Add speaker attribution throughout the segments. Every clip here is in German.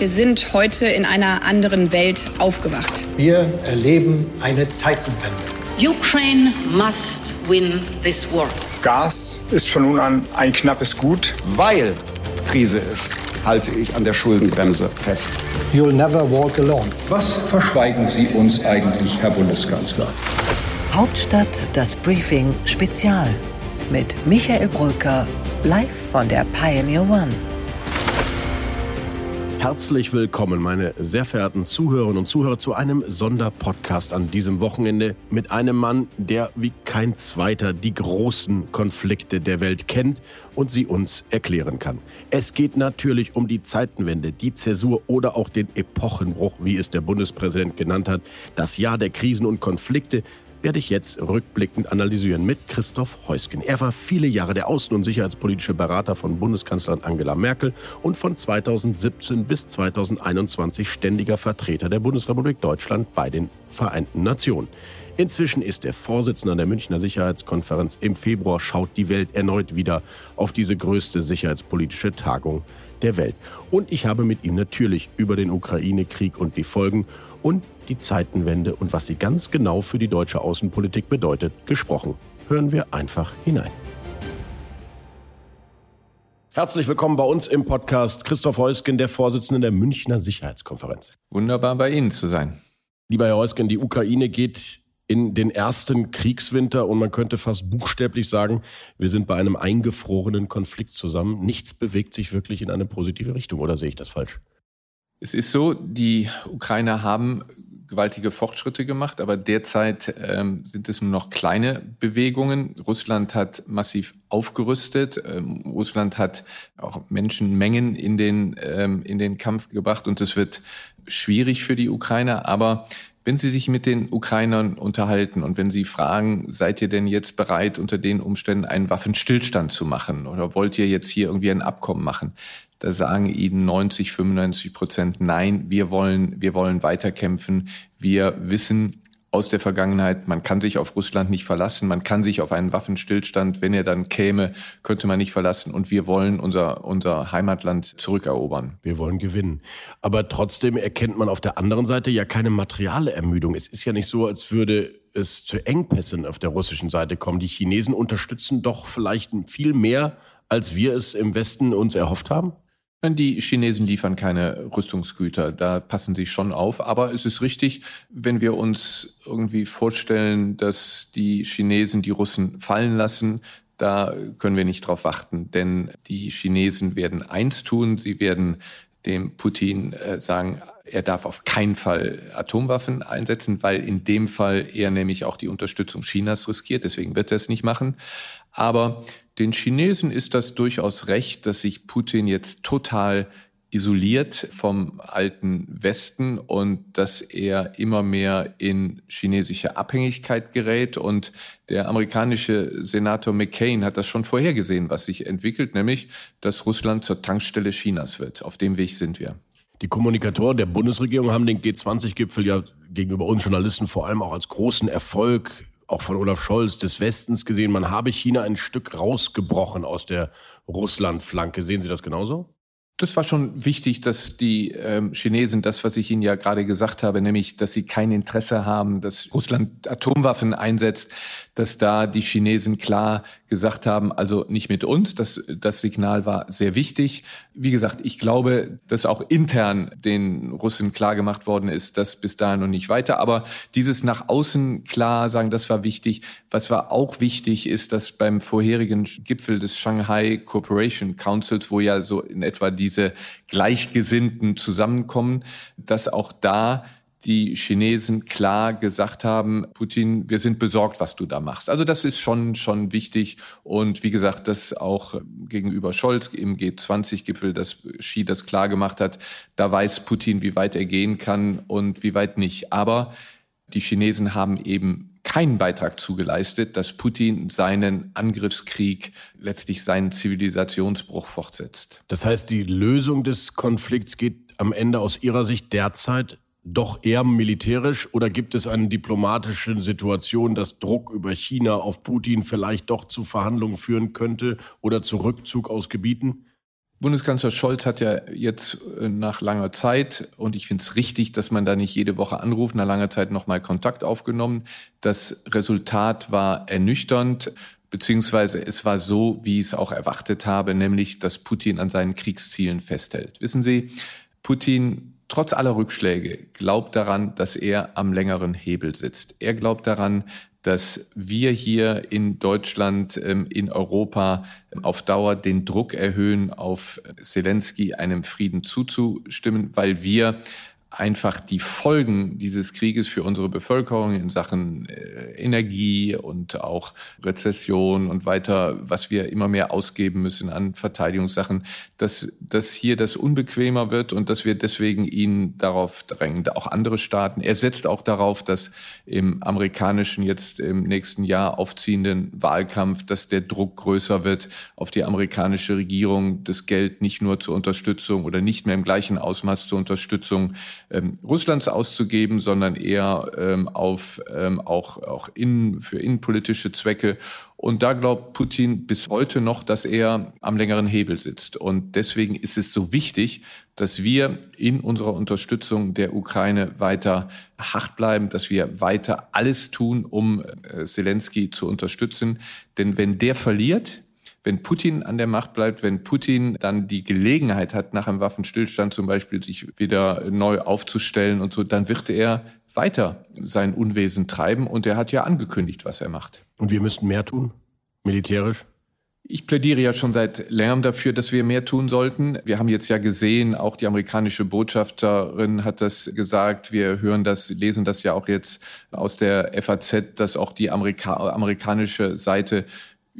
Speaker 1: Wir sind heute in einer anderen Welt aufgewacht.
Speaker 2: Wir erleben eine Zeitenwende.
Speaker 3: Ukraine must win this war.
Speaker 4: Gas ist von nun an ein knappes Gut.
Speaker 5: Weil Krise ist, halte ich an der Schuldenbremse fest.
Speaker 2: You'll never walk alone.
Speaker 6: Was verschweigen Sie uns eigentlich, Herr Bundeskanzler?
Speaker 7: Hauptstadt das Briefing Spezial mit Michael Brücker live von der Pioneer One.
Speaker 8: Herzlich willkommen, meine sehr verehrten Zuhörerinnen und Zuhörer, zu einem Sonderpodcast an diesem Wochenende mit einem Mann, der wie kein zweiter die großen Konflikte der Welt kennt und sie uns erklären kann. Es geht natürlich um die Zeitenwende, die Zäsur oder auch den Epochenbruch, wie es der Bundespräsident genannt hat, das Jahr der Krisen und Konflikte, werde ich jetzt rückblickend analysieren mit Christoph Heusgen. Er war viele Jahre der außen- und sicherheitspolitische Berater von Bundeskanzlerin Angela Merkel und von 2017 bis 2021 ständiger Vertreter der Bundesrepublik Deutschland bei den Vereinten Nationen. Inzwischen ist er Vorsitzender der Münchner Sicherheitskonferenz. Im Februar schaut die Welt erneut wieder auf diese größte sicherheitspolitische Tagung der Welt. Und ich habe mit ihm natürlich über den Ukraine-Krieg und die Folgen und die Zeitenwende und was sie ganz genau für die deutsche Außenpolitik bedeutet, gesprochen. Hören wir einfach hinein. Herzlich willkommen bei uns im Podcast Christoph Heusgen, der Vorsitzende der Münchner Sicherheitskonferenz.
Speaker 9: Wunderbar bei Ihnen zu sein.
Speaker 8: Lieber Herr Heusgen, die Ukraine geht in den ersten Kriegswinter und man könnte fast buchstäblich sagen, wir sind bei einem eingefrorenen Konflikt zusammen. Nichts bewegt sich wirklich in eine positive Richtung, oder sehe ich das falsch?
Speaker 9: Es ist so, die Ukrainer haben gewaltige Fortschritte gemacht, aber derzeit ähm, sind es nur noch kleine Bewegungen. Russland hat massiv aufgerüstet. Ähm, Russland hat auch Menschenmengen in den, ähm, in den Kampf gebracht und es wird schwierig für die Ukrainer, aber wenn Sie sich mit den Ukrainern unterhalten und wenn Sie fragen, seid ihr denn jetzt bereit, unter den Umständen einen Waffenstillstand zu machen oder wollt ihr jetzt hier irgendwie ein Abkommen machen? Da sagen Ihnen 90, 95 Prozent Nein, wir wollen, wir wollen weiterkämpfen. Wir wissen, aus der Vergangenheit. Man kann sich auf Russland nicht verlassen. Man kann sich auf einen Waffenstillstand, wenn er dann käme, könnte man nicht verlassen. Und wir wollen unser, unser Heimatland zurückerobern.
Speaker 8: Wir wollen gewinnen. Aber trotzdem erkennt man auf der anderen Seite ja keine materiale Ermüdung. Es ist ja nicht so, als würde es zu Engpässen auf der russischen Seite kommen. Die Chinesen unterstützen doch vielleicht viel mehr, als wir es im Westen uns erhofft haben?
Speaker 9: Die Chinesen liefern keine Rüstungsgüter, da passen sie schon auf. Aber es ist richtig, wenn wir uns irgendwie vorstellen, dass die Chinesen die Russen fallen lassen, da können wir nicht drauf warten. Denn die Chinesen werden eins tun, sie werden dem Putin äh, sagen, er darf auf keinen Fall Atomwaffen einsetzen, weil in dem Fall er nämlich auch die Unterstützung Chinas riskiert. Deswegen wird er es nicht machen. Aber den Chinesen ist das durchaus recht, dass sich Putin jetzt total isoliert vom alten Westen und dass er immer mehr in chinesische Abhängigkeit gerät. Und der amerikanische Senator McCain hat das schon vorhergesehen, was sich entwickelt, nämlich, dass Russland zur Tankstelle Chinas wird. Auf dem Weg sind wir.
Speaker 8: Die Kommunikatoren der Bundesregierung haben den G20-Gipfel ja gegenüber uns Journalisten vor allem auch als großen Erfolg auch von Olaf Scholz des Westens gesehen, man habe China ein Stück rausgebrochen aus der Russlandflanke. Sehen Sie das genauso?
Speaker 9: Das war schon wichtig, dass die ähm, Chinesen das, was ich Ihnen ja gerade gesagt habe, nämlich, dass sie kein Interesse haben, dass Russland Atomwaffen einsetzt, dass da die Chinesen klar gesagt haben, also nicht mit uns. Das, das Signal war sehr wichtig. Wie gesagt, ich glaube, dass auch intern den Russen klar gemacht worden ist, dass bis dahin noch nicht weiter. Aber dieses nach außen klar sagen, das war wichtig. Was war auch wichtig ist, dass beim vorherigen Gipfel des Shanghai Cooperation Councils, wo ja so in etwa diese Gleichgesinnten zusammenkommen, dass auch da die Chinesen klar gesagt haben, Putin, wir sind besorgt, was du da machst. Also das ist schon, schon wichtig. Und wie gesagt, dass auch gegenüber Scholz im G20-Gipfel, dass Xi das klar gemacht hat, da weiß Putin, wie weit er gehen kann und wie weit nicht. Aber die Chinesen haben eben keinen Beitrag zugeleistet, dass Putin seinen Angriffskrieg, letztlich seinen Zivilisationsbruch fortsetzt.
Speaker 8: Das heißt, die Lösung des Konflikts geht am Ende aus Ihrer Sicht derzeit doch eher militärisch oder gibt es eine diplomatische Situation, dass Druck über China auf Putin vielleicht doch zu Verhandlungen führen könnte oder zu Rückzug aus Gebieten?
Speaker 9: Bundeskanzler Scholz hat ja jetzt äh, nach langer Zeit, und ich finde es richtig, dass man da nicht jede Woche anruft, nach langer Zeit nochmal Kontakt aufgenommen. Das Resultat war ernüchternd, beziehungsweise es war so, wie ich es auch erwartet habe, nämlich, dass Putin an seinen Kriegszielen festhält. Wissen Sie, Putin trotz aller Rückschläge glaubt daran, dass er am längeren Hebel sitzt. Er glaubt daran, dass wir hier in Deutschland, ähm, in Europa ähm, auf Dauer den Druck erhöhen, auf Zelensky einem Frieden zuzustimmen, weil wir einfach die Folgen dieses Krieges für unsere Bevölkerung in Sachen äh, Energie und auch Rezession und weiter, was wir immer mehr ausgeben müssen an Verteidigungssachen, dass, dass hier das unbequemer wird und dass wir deswegen ihn darauf drängen. Auch andere Staaten. Er setzt auch darauf, dass im amerikanischen jetzt im nächsten Jahr aufziehenden Wahlkampf, dass der Druck größer wird auf die amerikanische Regierung, das Geld nicht nur zur Unterstützung oder nicht mehr im gleichen Ausmaß zur Unterstützung ähm, Russlands auszugeben, sondern eher ähm, auf ähm, auch, auch innen, für innenpolitische Zwecke. Und da glaubt Putin bis heute noch, dass er am längeren Hebel sitzt. Und deswegen ist es so wichtig, dass wir in unserer Unterstützung der Ukraine weiter hart bleiben, dass wir weiter alles tun, um äh, Zelensky zu unterstützen. Denn wenn der verliert, wenn Putin an der Macht bleibt, wenn Putin dann die Gelegenheit hat, nach einem Waffenstillstand zum Beispiel sich wieder neu aufzustellen und so, dann wird er weiter sein Unwesen treiben. Und er hat ja angekündigt, was er macht.
Speaker 8: Und wir müssten mehr tun? Militärisch?
Speaker 9: Ich plädiere ja schon seit längerem dafür, dass wir mehr tun sollten. Wir haben jetzt ja gesehen, auch die amerikanische Botschafterin hat das gesagt. Wir hören das, lesen das ja auch jetzt aus der FAZ, dass auch die Amerika amerikanische Seite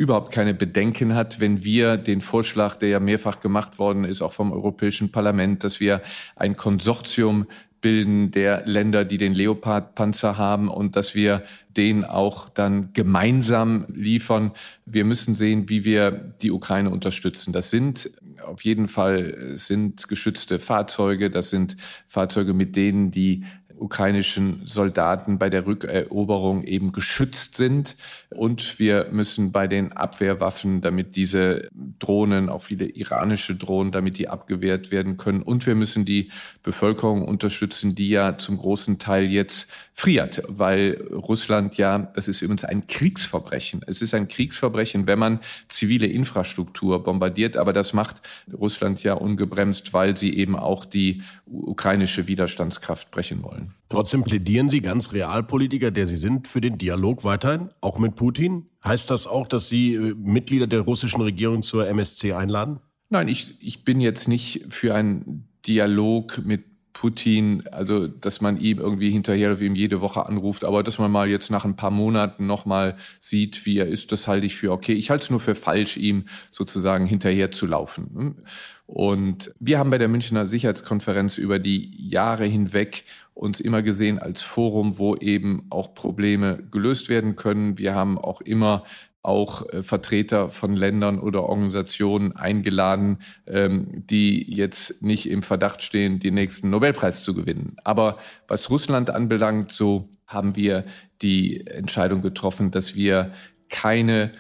Speaker 9: überhaupt keine Bedenken hat, wenn wir den Vorschlag, der ja mehrfach gemacht worden ist, auch vom Europäischen Parlament, dass wir ein Konsortium bilden der Länder, die den Leopard-Panzer haben und dass wir den auch dann gemeinsam liefern. Wir müssen sehen, wie wir die Ukraine unterstützen. Das sind auf jeden Fall sind geschützte Fahrzeuge, das sind Fahrzeuge, mit denen die ukrainischen Soldaten bei der Rückeroberung eben geschützt sind. Und wir müssen bei den Abwehrwaffen, damit diese Drohnen, auch viele iranische Drohnen, damit die abgewehrt werden können. Und wir müssen die Bevölkerung unterstützen, die ja zum großen Teil jetzt friert, weil Russland ja, das ist übrigens ein Kriegsverbrechen. Es ist ein Kriegsverbrechen, wenn man zivile Infrastruktur bombardiert. Aber das macht Russland ja ungebremst, weil sie eben auch die ukrainische Widerstandskraft brechen wollen.
Speaker 8: Trotzdem plädieren Sie ganz Realpolitiker, der Sie sind, für den Dialog weiterhin, auch mit Putin? Heißt das auch, dass Sie äh, Mitglieder der russischen Regierung zur MSC einladen?
Speaker 9: Nein, ich, ich bin jetzt nicht für einen Dialog mit Putin, also dass man ihm irgendwie hinterher wie ihm jede Woche anruft, aber dass man mal jetzt nach ein paar Monaten nochmal sieht, wie er ist, das halte ich für okay. Ich halte es nur für falsch, ihm sozusagen hinterher zu laufen. Und wir haben bei der Münchner Sicherheitskonferenz über die Jahre hinweg uns immer gesehen als Forum, wo eben auch Probleme gelöst werden können. Wir haben auch immer auch äh, Vertreter von Ländern oder Organisationen eingeladen, ähm, die jetzt nicht im Verdacht stehen, den nächsten Nobelpreis zu gewinnen. Aber was Russland anbelangt, so haben wir die Entscheidung getroffen, dass wir keine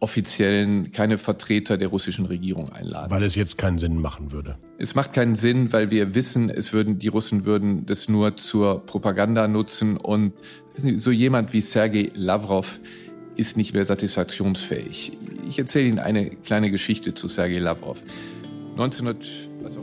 Speaker 9: offiziellen, keine Vertreter der russischen Regierung einladen.
Speaker 8: Weil es jetzt keinen Sinn machen würde.
Speaker 9: Es macht keinen Sinn, weil wir wissen, es würden, die Russen würden das nur zur Propaganda nutzen und so jemand wie Sergei Lavrov ist nicht mehr satisfaktionsfähig. Ich erzähle Ihnen eine kleine Geschichte zu Sergei Lavrov. 1900, was auch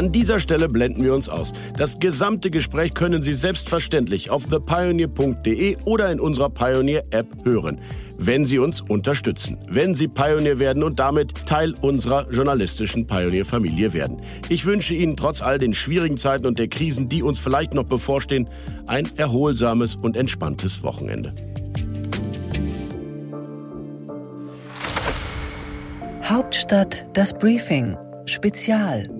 Speaker 8: an dieser Stelle blenden wir uns aus. Das gesamte Gespräch können Sie selbstverständlich auf thepioneer.de oder in unserer Pioneer-App hören, wenn Sie uns unterstützen, wenn Sie Pioneer werden und damit Teil unserer journalistischen Pioneer-Familie werden. Ich wünsche Ihnen trotz all den schwierigen Zeiten und der Krisen, die uns vielleicht noch bevorstehen, ein erholsames und entspanntes Wochenende.
Speaker 7: Hauptstadt das Briefing Spezial